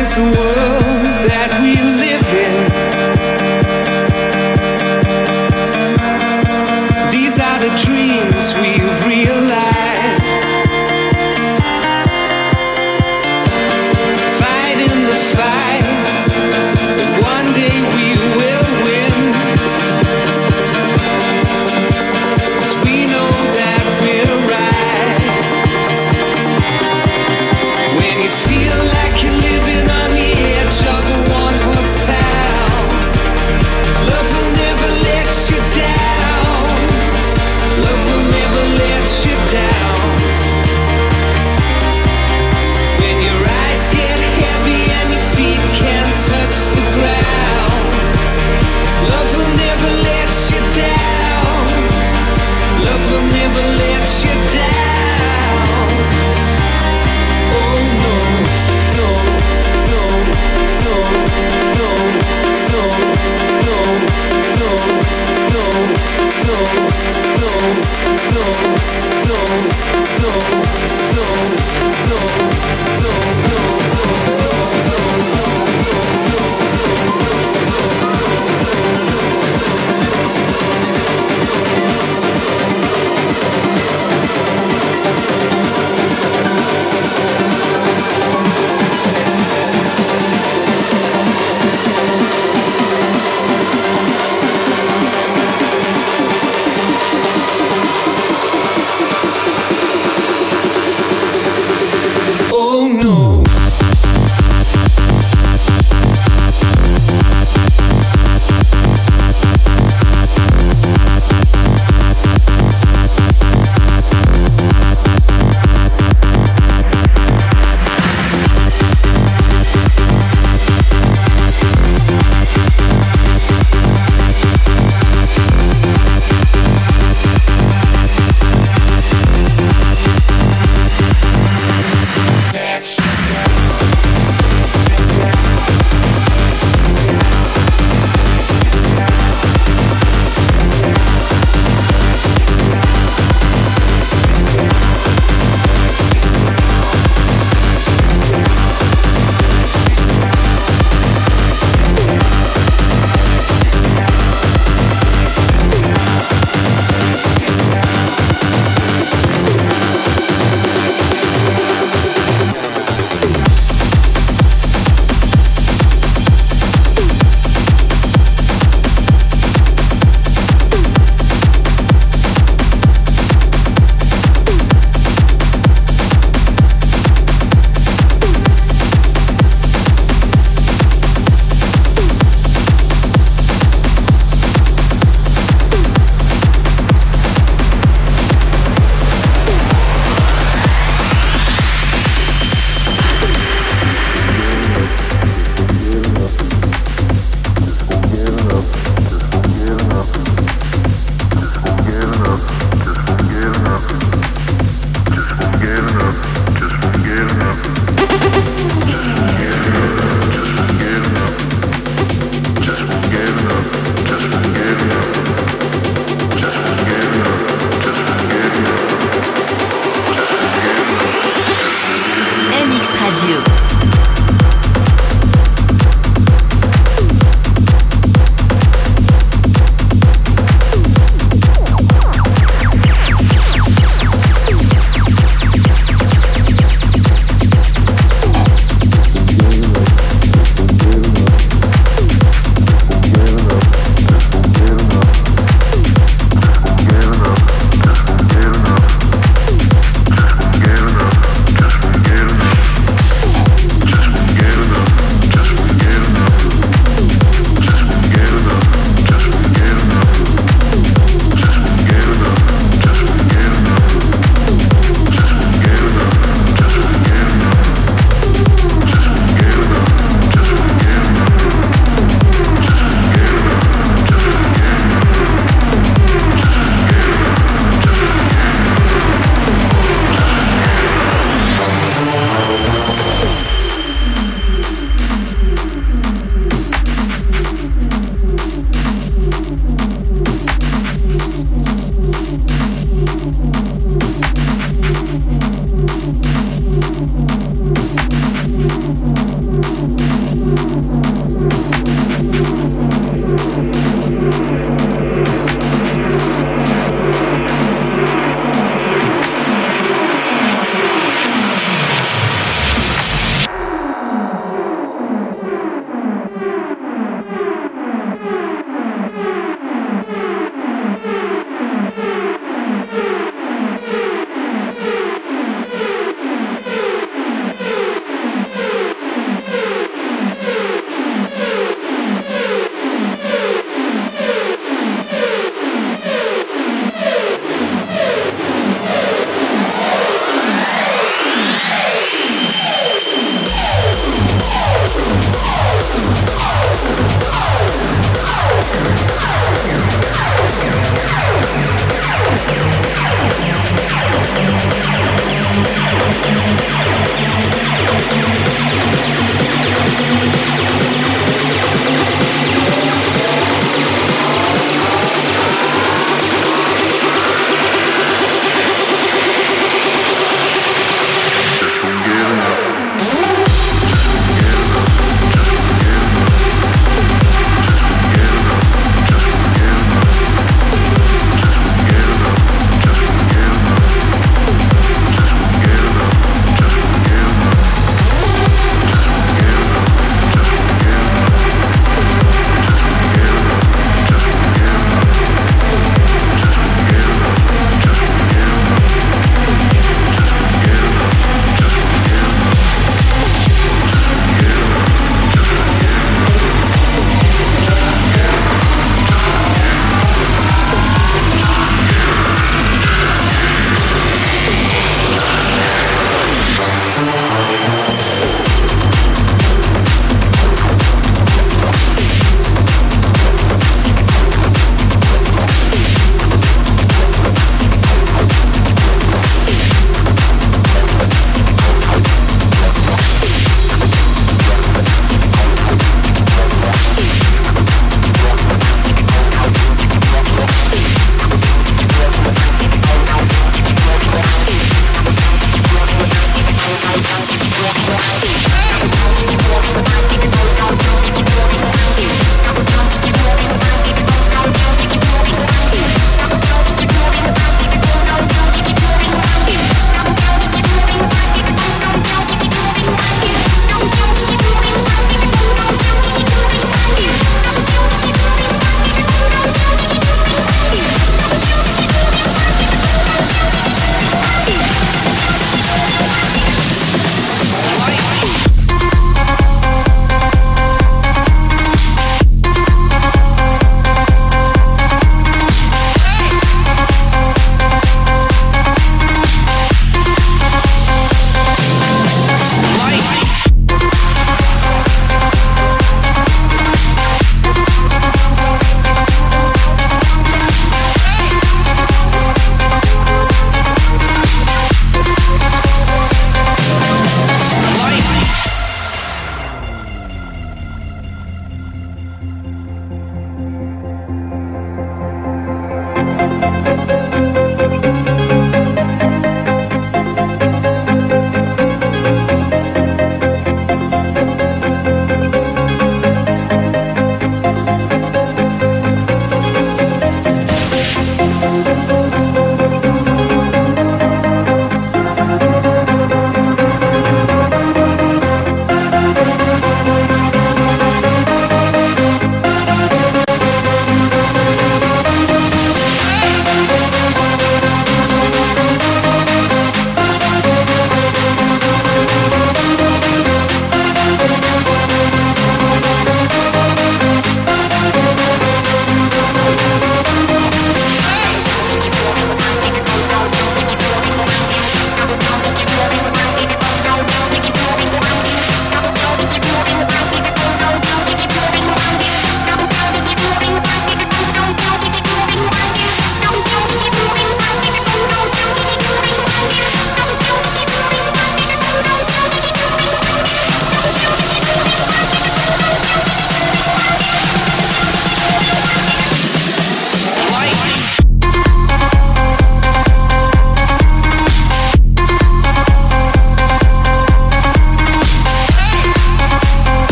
On the edge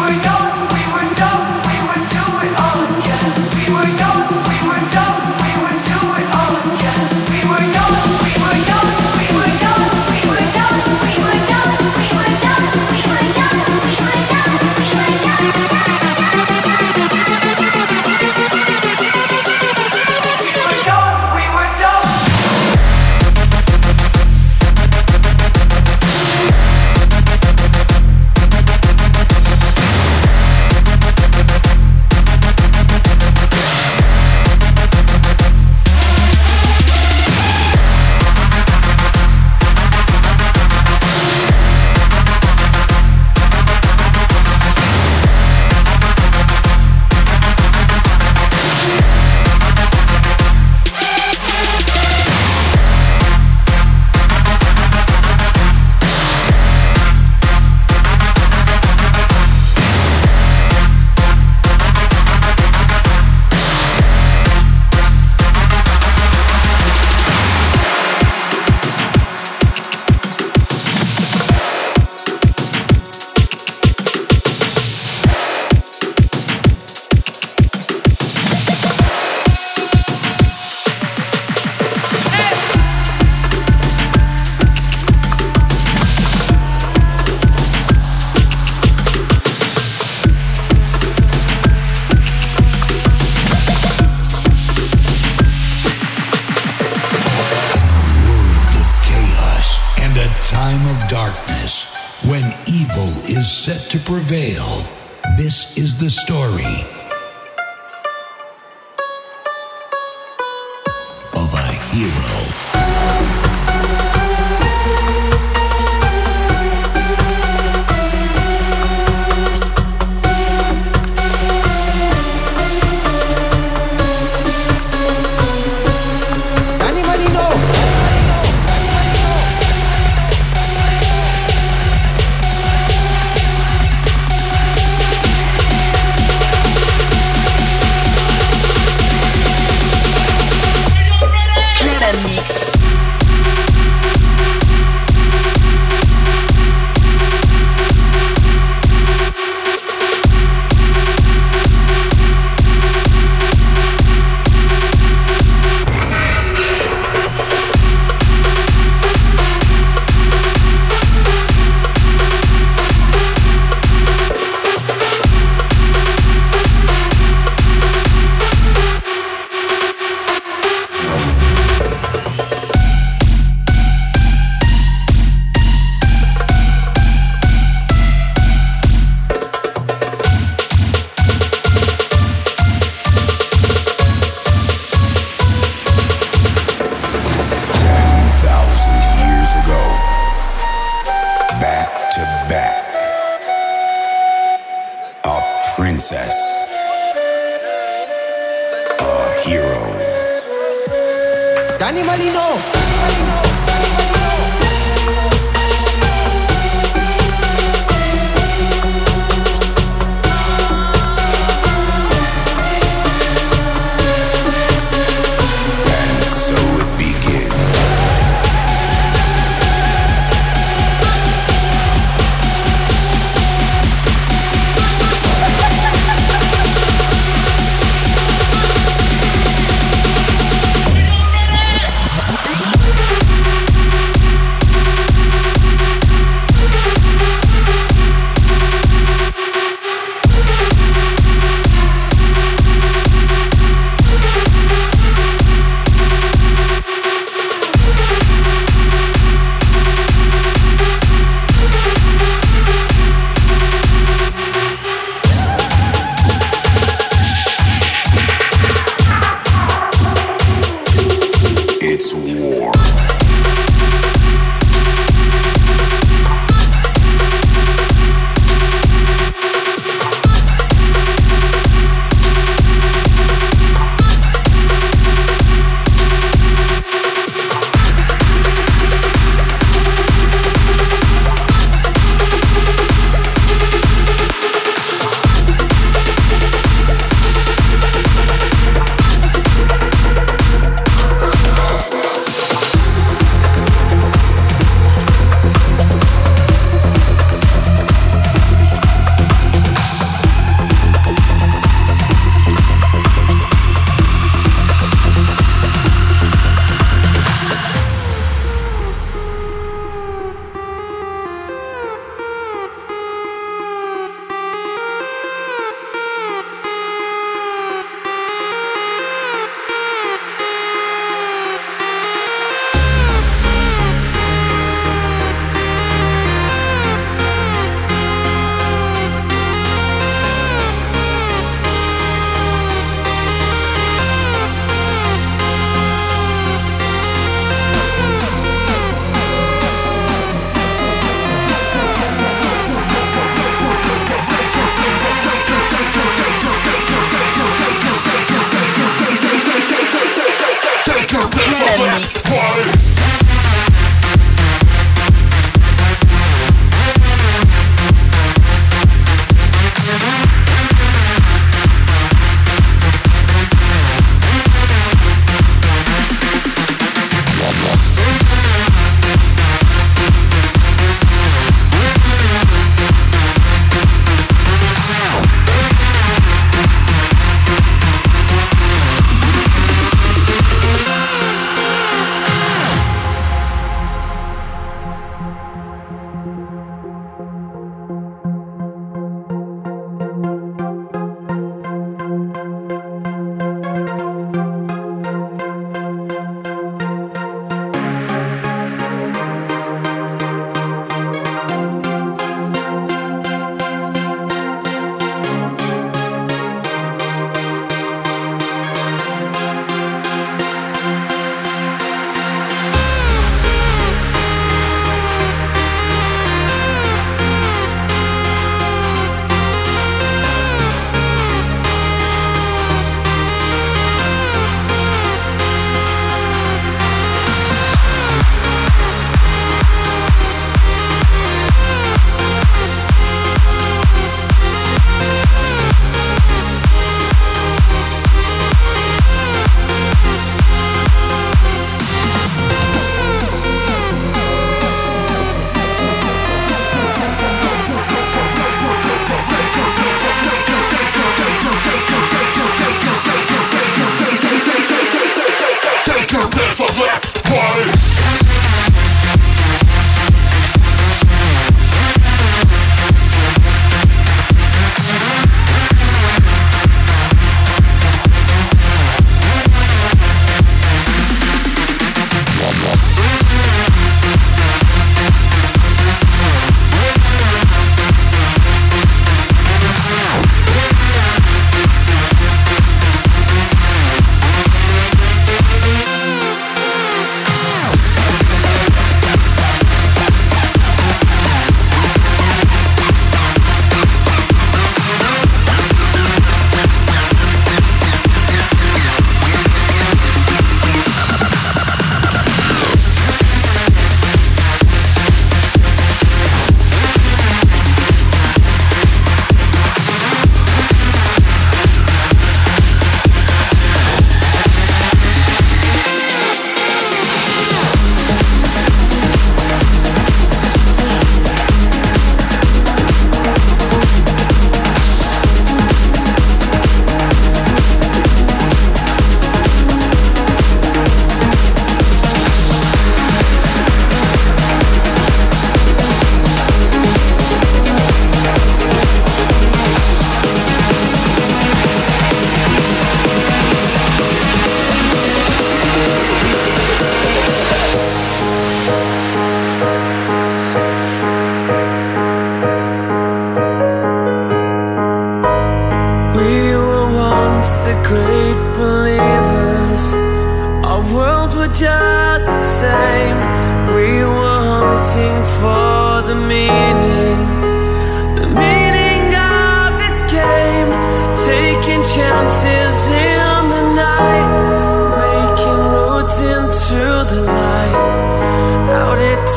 were young, we were dumb.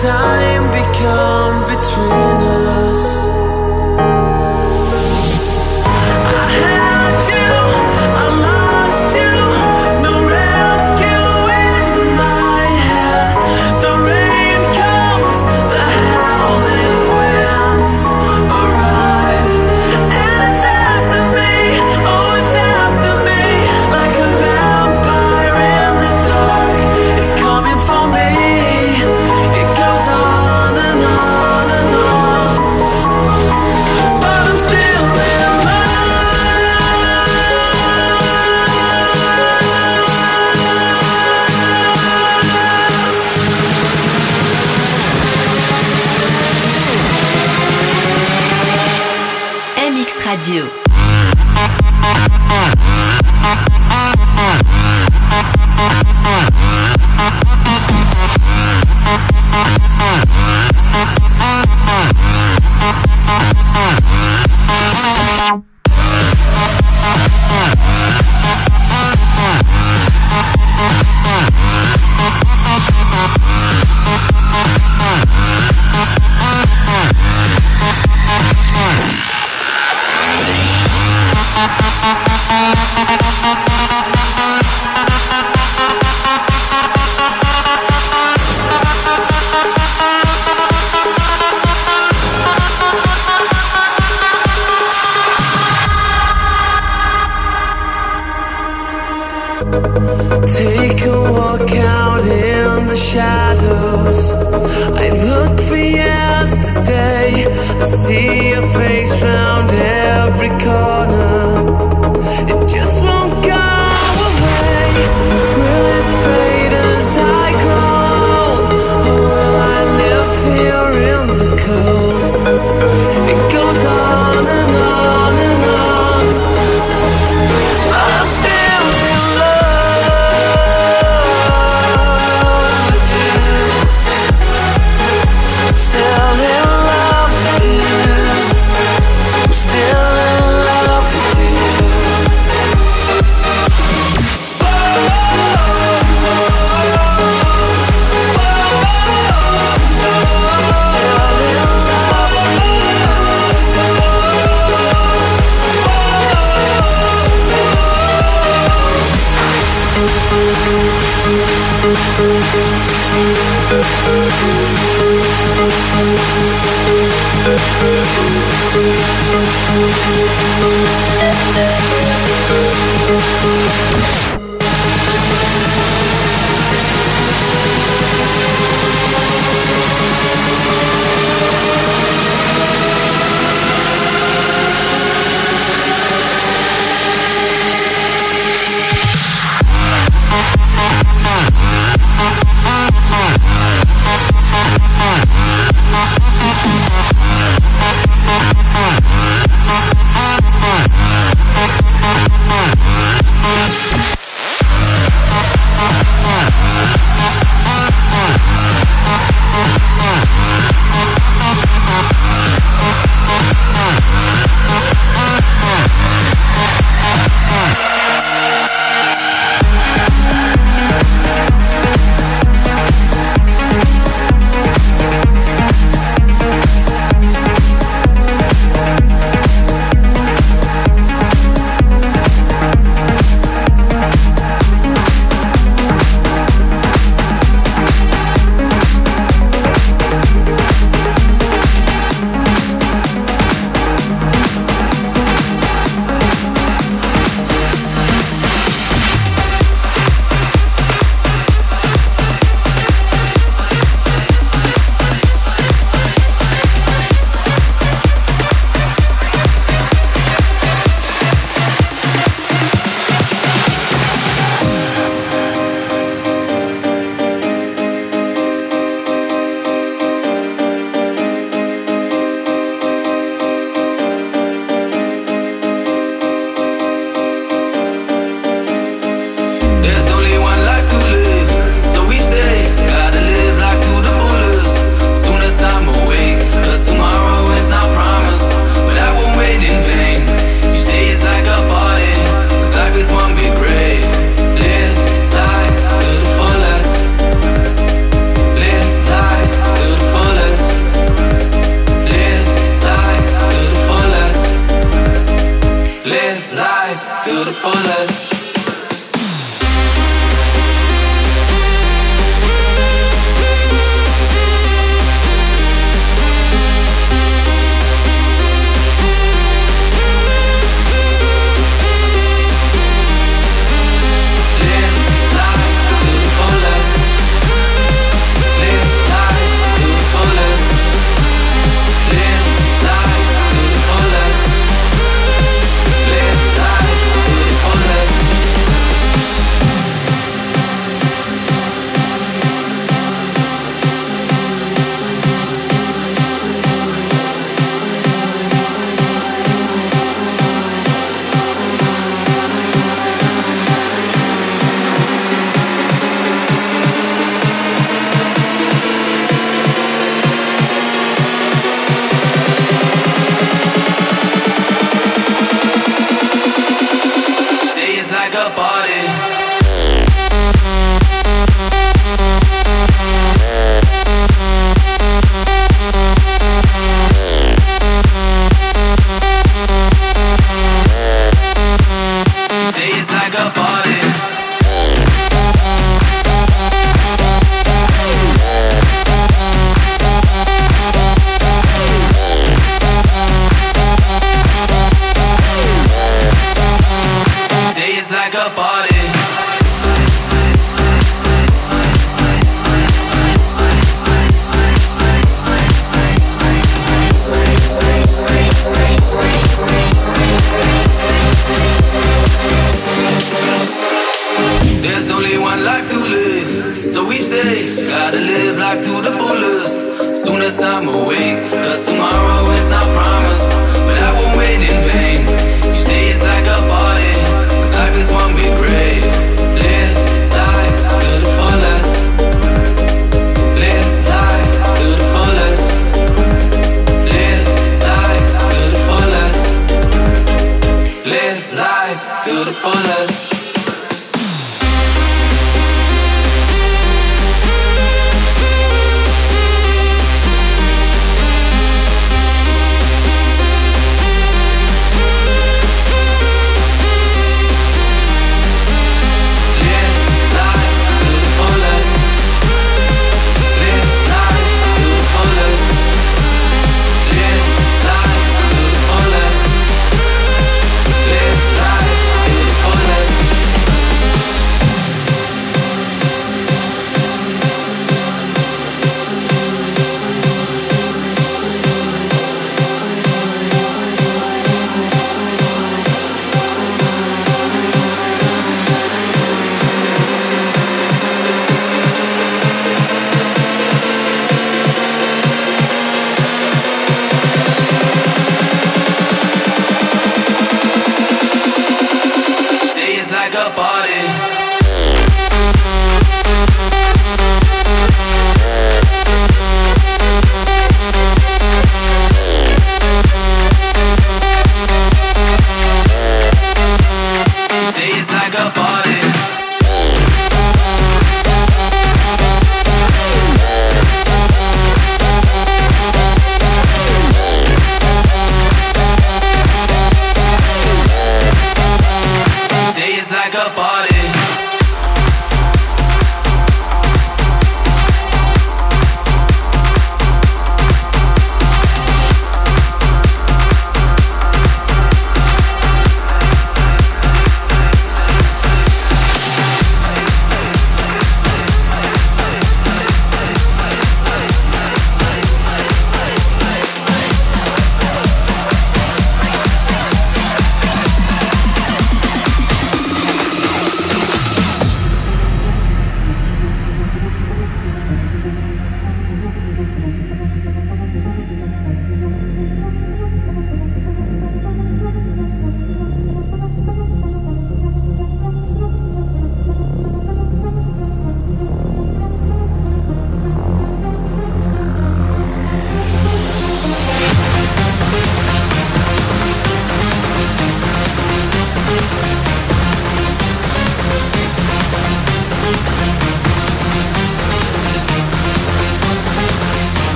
Time become between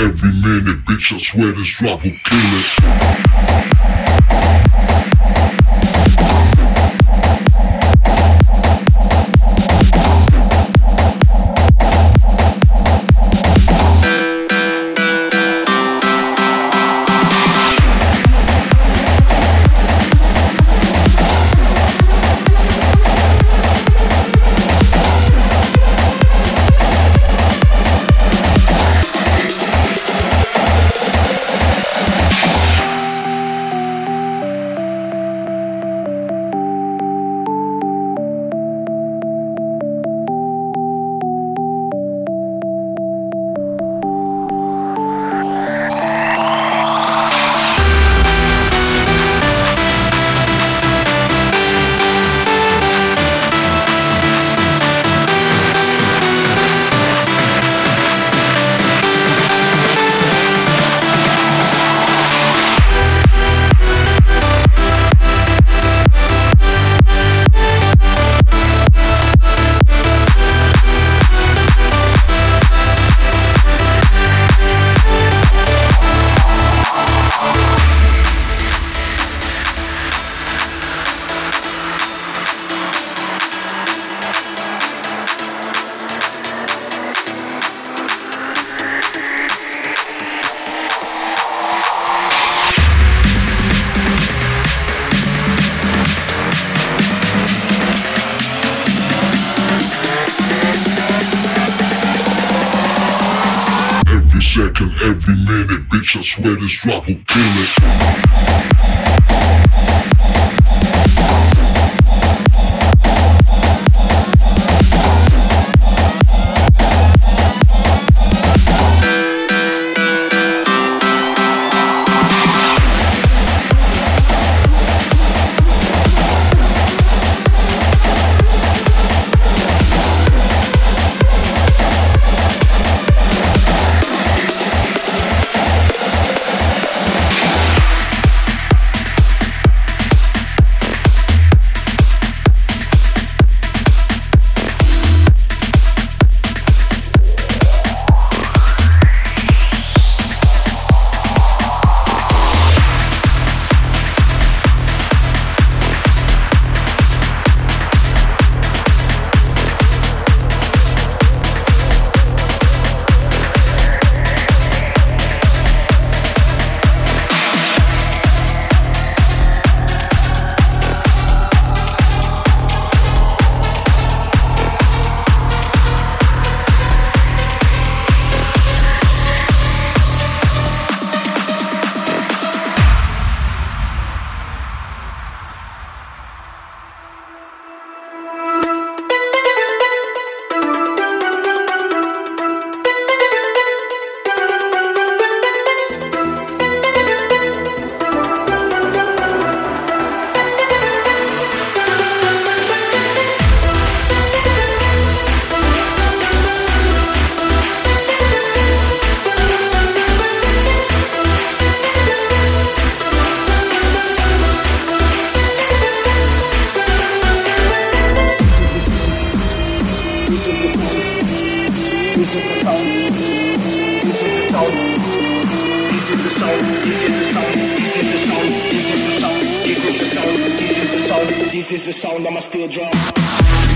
every minute, bitch, I swear this drop will kill it. Second, every minute, bitch, I swear this drop will kill it. This is the sound of my steel drum.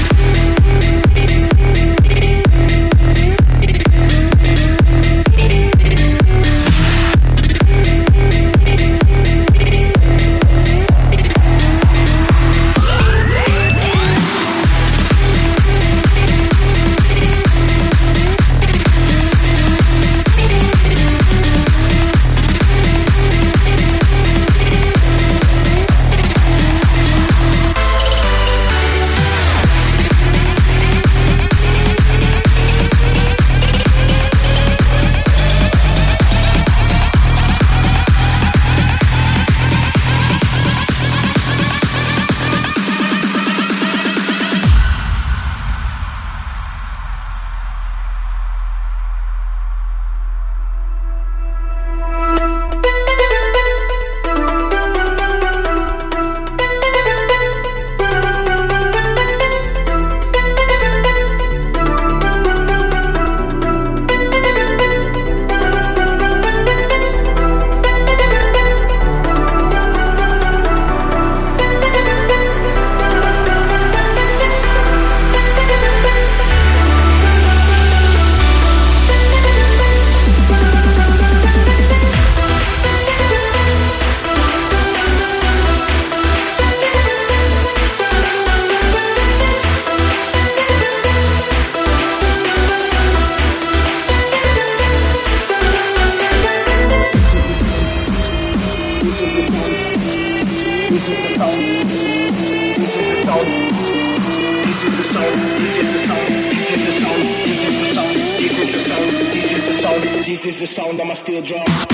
This is the sound of my steel drum.